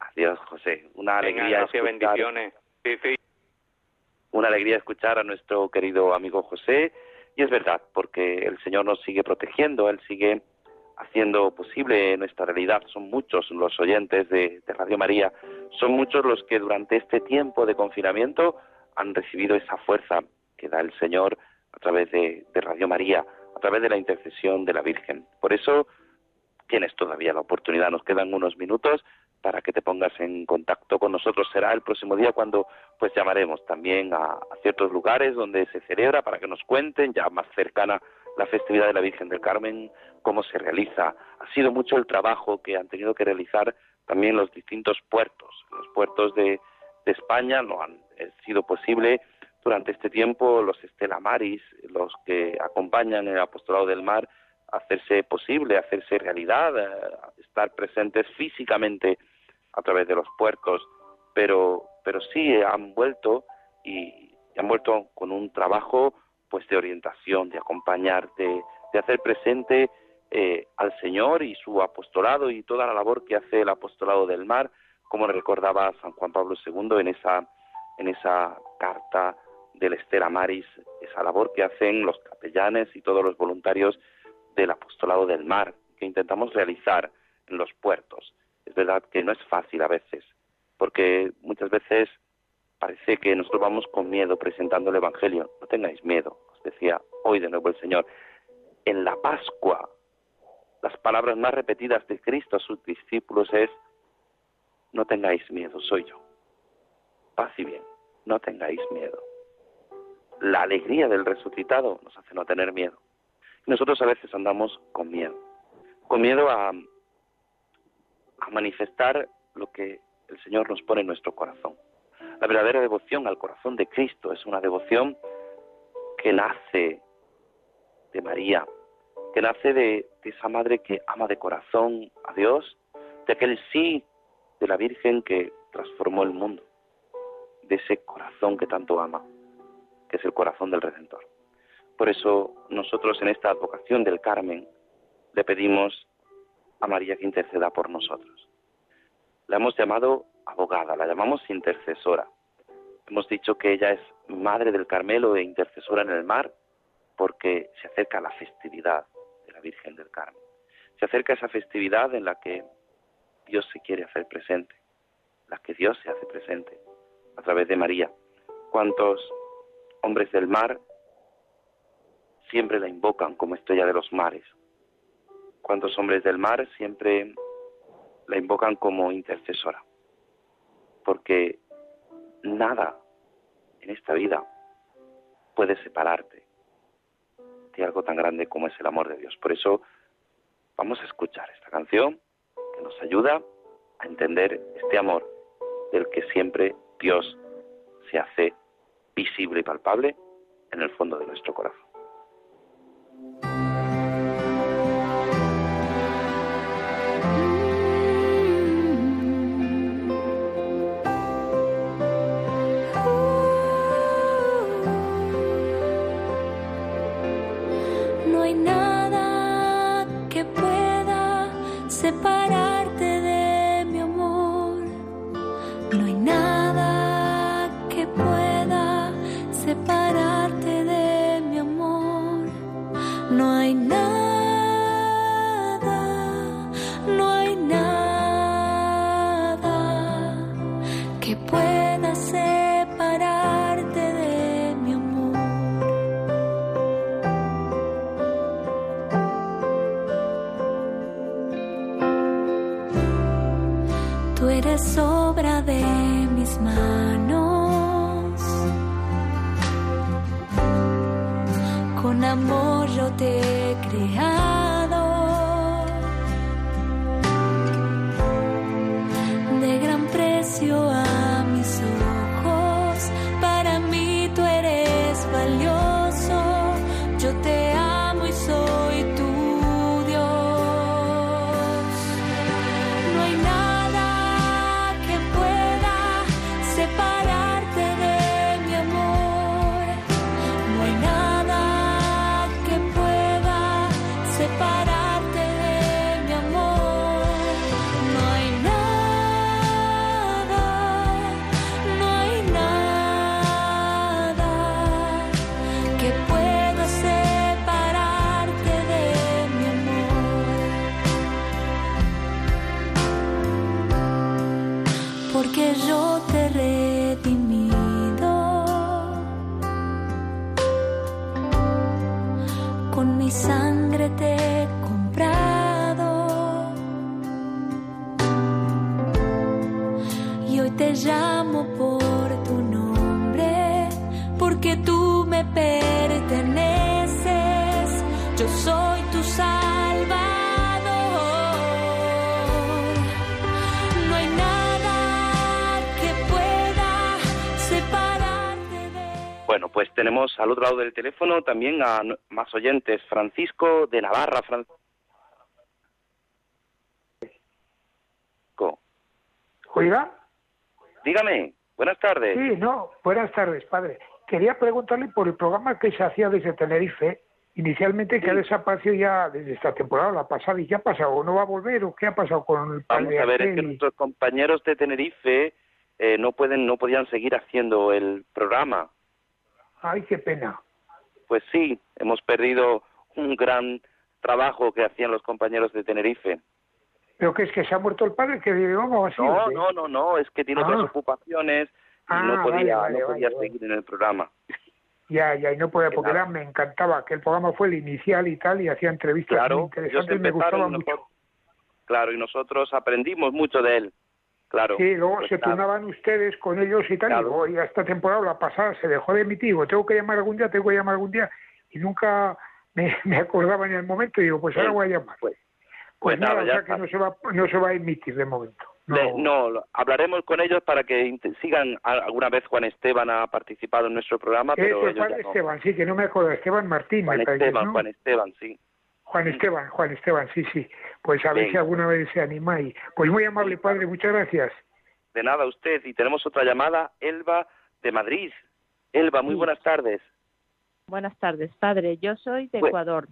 adiós, José. Una Venga, alegría gracias, escuchar, bendiciones. Sí, sí. una alegría escuchar a nuestro querido amigo José. Y es verdad, porque el Señor nos sigue protegiendo, Él sigue haciendo posible nuestra realidad. Son muchos los oyentes de, Radio María, son muchos los que durante este tiempo de confinamiento han recibido esa fuerza que da el Señor a través de Radio María, a través de la intercesión de la Virgen. Por eso tienes todavía la oportunidad, nos quedan unos minutos para que te pongas en contacto con nosotros. Será el próximo día cuando pues llamaremos también a, ciertos lugares donde se celebra para que nos cuenten ya más cercana la festividad de la Virgen del Carmen, cómo se realiza. Ha sido mucho el trabajo que han tenido que realizar también los distintos puertos. Los puertos de, de España no han eh, sido posible durante este tiempo los Estela Maris, los que acompañan el apostolado del mar, hacerse posible, hacerse realidad, eh, estar presentes físicamente a través de los puertos, pero, pero sí han vuelto y, han vuelto con un trabajo pues de orientación, de acompañar, de, de hacer presente eh, al Señor y su apostolado y toda la labor que hace el apostolado del mar, como recordaba San Juan Pablo II en esa, en esa carta del Estela Maris, esa labor que hacen los capellanes y todos los voluntarios del apostolado del mar, que intentamos realizar en los puertos. Es verdad que no es fácil a veces, porque muchas veces parece que nosotros vamos con miedo presentando el Evangelio. No tengáis miedo, os decía hoy de nuevo el Señor. En la Pascua, las palabras más repetidas de Cristo a sus discípulos es, no tengáis miedo, soy yo. Paz y bien, no tengáis miedo. La alegría del resucitado nos hace no tener miedo. Nosotros a veces andamos con miedo, con miedo a, manifestar lo que el Señor nos pone en nuestro corazón. La verdadera devoción al corazón de Cristo es una devoción que nace de María, que nace de esa madre que ama de corazón a Dios, de aquel sí de la Virgen que transformó el mundo, de ese corazón que tanto ama, que es el corazón del Redentor. Por eso nosotros en esta advocación del Carmen le pedimos a María que interceda por nosotros. La hemos llamado abogada, la llamamos intercesora. Hemos dicho que ella es madre del Carmelo e intercesora en el mar porque se acerca la festividad de la Virgen del Carmen. Se acerca esa festividad en la que Dios se quiere hacer presente, en la que Dios se hace presente a través de María. ¿Cuántos hombres del mar siempre la invocan como estrella de los mares? ¿Cuántos hombres del mar siempre la invocan como intercesora? Porque nada en esta vida puede separarte de algo tan grande como es el amor de Dios. Por eso vamos a escuchar esta canción que nos ayuda a entender este amor del que siempre Dios se hace visible y palpable en el fondo de nuestro corazón. Nada que pueda separarte mi sangre te he comprado. Y hoy te llamo por tu nombre porque tú me perteneces. Yo soy tu salvador Bueno, pues tenemos al otro lado del teléfono también a más oyentes. Francisco de Navarra. Francisco. Oiga, Dígame, buenas tardes. sí, no, buenas tardes, padre. Quería preguntarle por el programa que se hacía desde Tenerife, inicialmente que ha desaparecido ya desde esta temporada, la pasada, y qué ha pasado, ¿no va a volver o qué ha pasado con el Vamos a ver, es que nuestros compañeros de Tenerife eh, no pueden, no podían seguir haciendo el programa. Ay, qué pena. Pues sí, hemos perdido un gran trabajo que hacían los compañeros de Tenerife. ¿Pero que es que se ha muerto el padre que vive o así? No, ¿o qué? no, no, no, es que tiene Ah. otras ocupaciones y Ah, no vale, podía, vale, no podía vale, vale. seguir en el programa. Ya, ya, y no podía, porque era, me encantaba, que el programa fue el inicial y tal, y hacía entrevistas muy Claro, ellos interesantes, me gustaba mucho. claro, y nosotros aprendimos mucho de él. Claro. Sí, luego Pues se nada. turnaban ustedes con ellos y tal, Claro. y ya esta temporada, la pasada, se dejó de emitir, digo, tengo que llamar algún día, tengo que llamar algún día, y nunca me, me acordaba en el momento, y digo, pues ahora Sí, voy a llamar. Pues, Pues, pues nada, nada, o ya sea que no se, va, no se va a emitir de momento. No, Le- no, lo- hablaremos con ellos para que sigan. Alguna vez Juan Esteban ha participado en nuestro programa, pero Ese ellos Juan ya no. Esteban, sí, que no me acuerdo, Esteban Martín, Juan me parece, Esteban, ¿no? Juan Esteban, sí. Juan Esteban, Juan Esteban, sí, sí. Pues a ver si alguna vez se anima y Pues muy amable, padre, muchas gracias. De nada, usted. Y tenemos otra llamada, Elba de Madrid. Elba, muy Sí. buenas tardes. Buenas tardes, padre. Yo soy de Bu- Ecuador.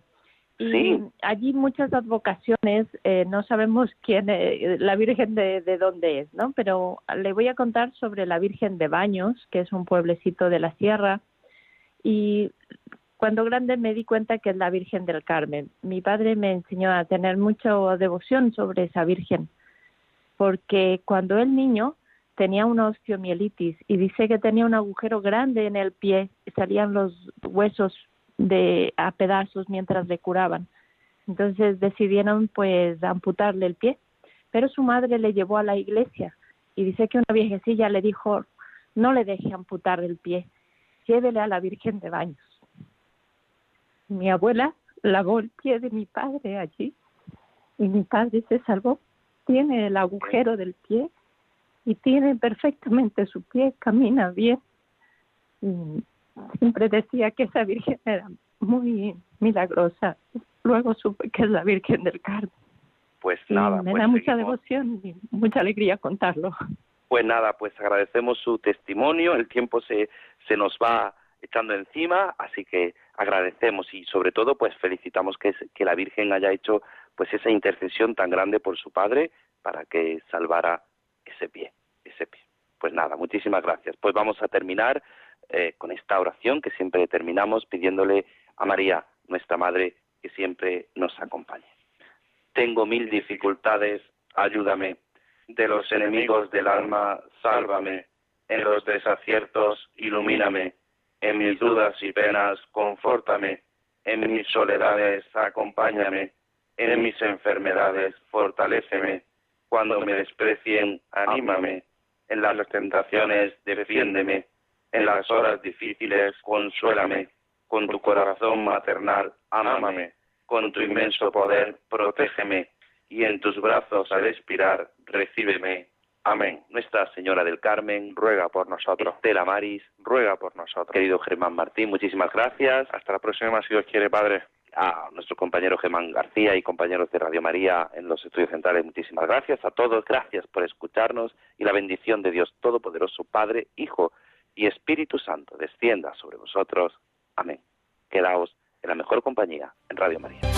Y Sí. allí muchas advocaciones, eh, no sabemos quién, eh, la Virgen de, de dónde es, ¿no? Pero le voy a contar sobre la Virgen de Baños, que es un pueblecito de la sierra. Y cuando grande me di cuenta que es la Virgen del Carmen. Mi padre me enseñó a tener mucha devoción sobre esa Virgen, porque cuando el niño tenía una osteomielitis y dice que tenía un agujero grande en el pie, salían los huesos de a pedazos mientras le curaban. Entonces decidieron pues amputarle el pie, pero su madre le llevó a la iglesia y dice que una viejecilla le dijo no le deje amputar el pie, llévele a la Virgen de Baños. Mi abuela lavó el pie de mi padre allí y mi padre se salvó. Tiene el agujero del pie y tiene perfectamente su pie, camina bien. Y siempre decía que esa Virgen era muy milagrosa. Luego supe que es la Virgen del Carmen. Pues nada, me pues da mucha devoción y mucha alegría contarlo. Pues nada, pues agradecemos su testimonio, el tiempo se, se nos va echando encima, así que agradecemos y sobre todo pues felicitamos que, la Virgen haya hecho pues esa intercesión tan grande por su padre para que salvara ese pie, ese pie. Pues nada, muchísimas gracias. Pues vamos a terminar eh, con esta oración que siempre terminamos pidiéndole a María, nuestra Madre, que siempre nos acompañe. Tengo mil dificultades, ayúdame. De los enemigos del alma, sálvame. En los desaciertos, ilumíname. En mis dudas y penas, confórtame. En mis soledades, acompáñame. En mis enfermedades, fortaléceme. Cuando me desprecien, anímame. En las tentaciones, defiéndeme. En las horas difíciles, consuélame. Con tu corazón maternal, ámame. Con tu inmenso poder, protégeme. Y en tus brazos, al expirar, recíbeme. Amén. Nuestra Señora del Carmen, ruega por nosotros. Estela Maris, ruega por nosotros. Querido Germán Martín, muchísimas gracias. Hasta la próxima, si Dios quiere, Padre. A nuestro compañero Germán García y compañeros de Radio María en los estudios centrales, muchísimas gracias. A todos, gracias por escucharnos y la bendición de Dios Todopoderoso, Padre, Hijo y Espíritu Santo, descienda sobre vosotros. Amén. Quedaos en la mejor compañía en Radio María.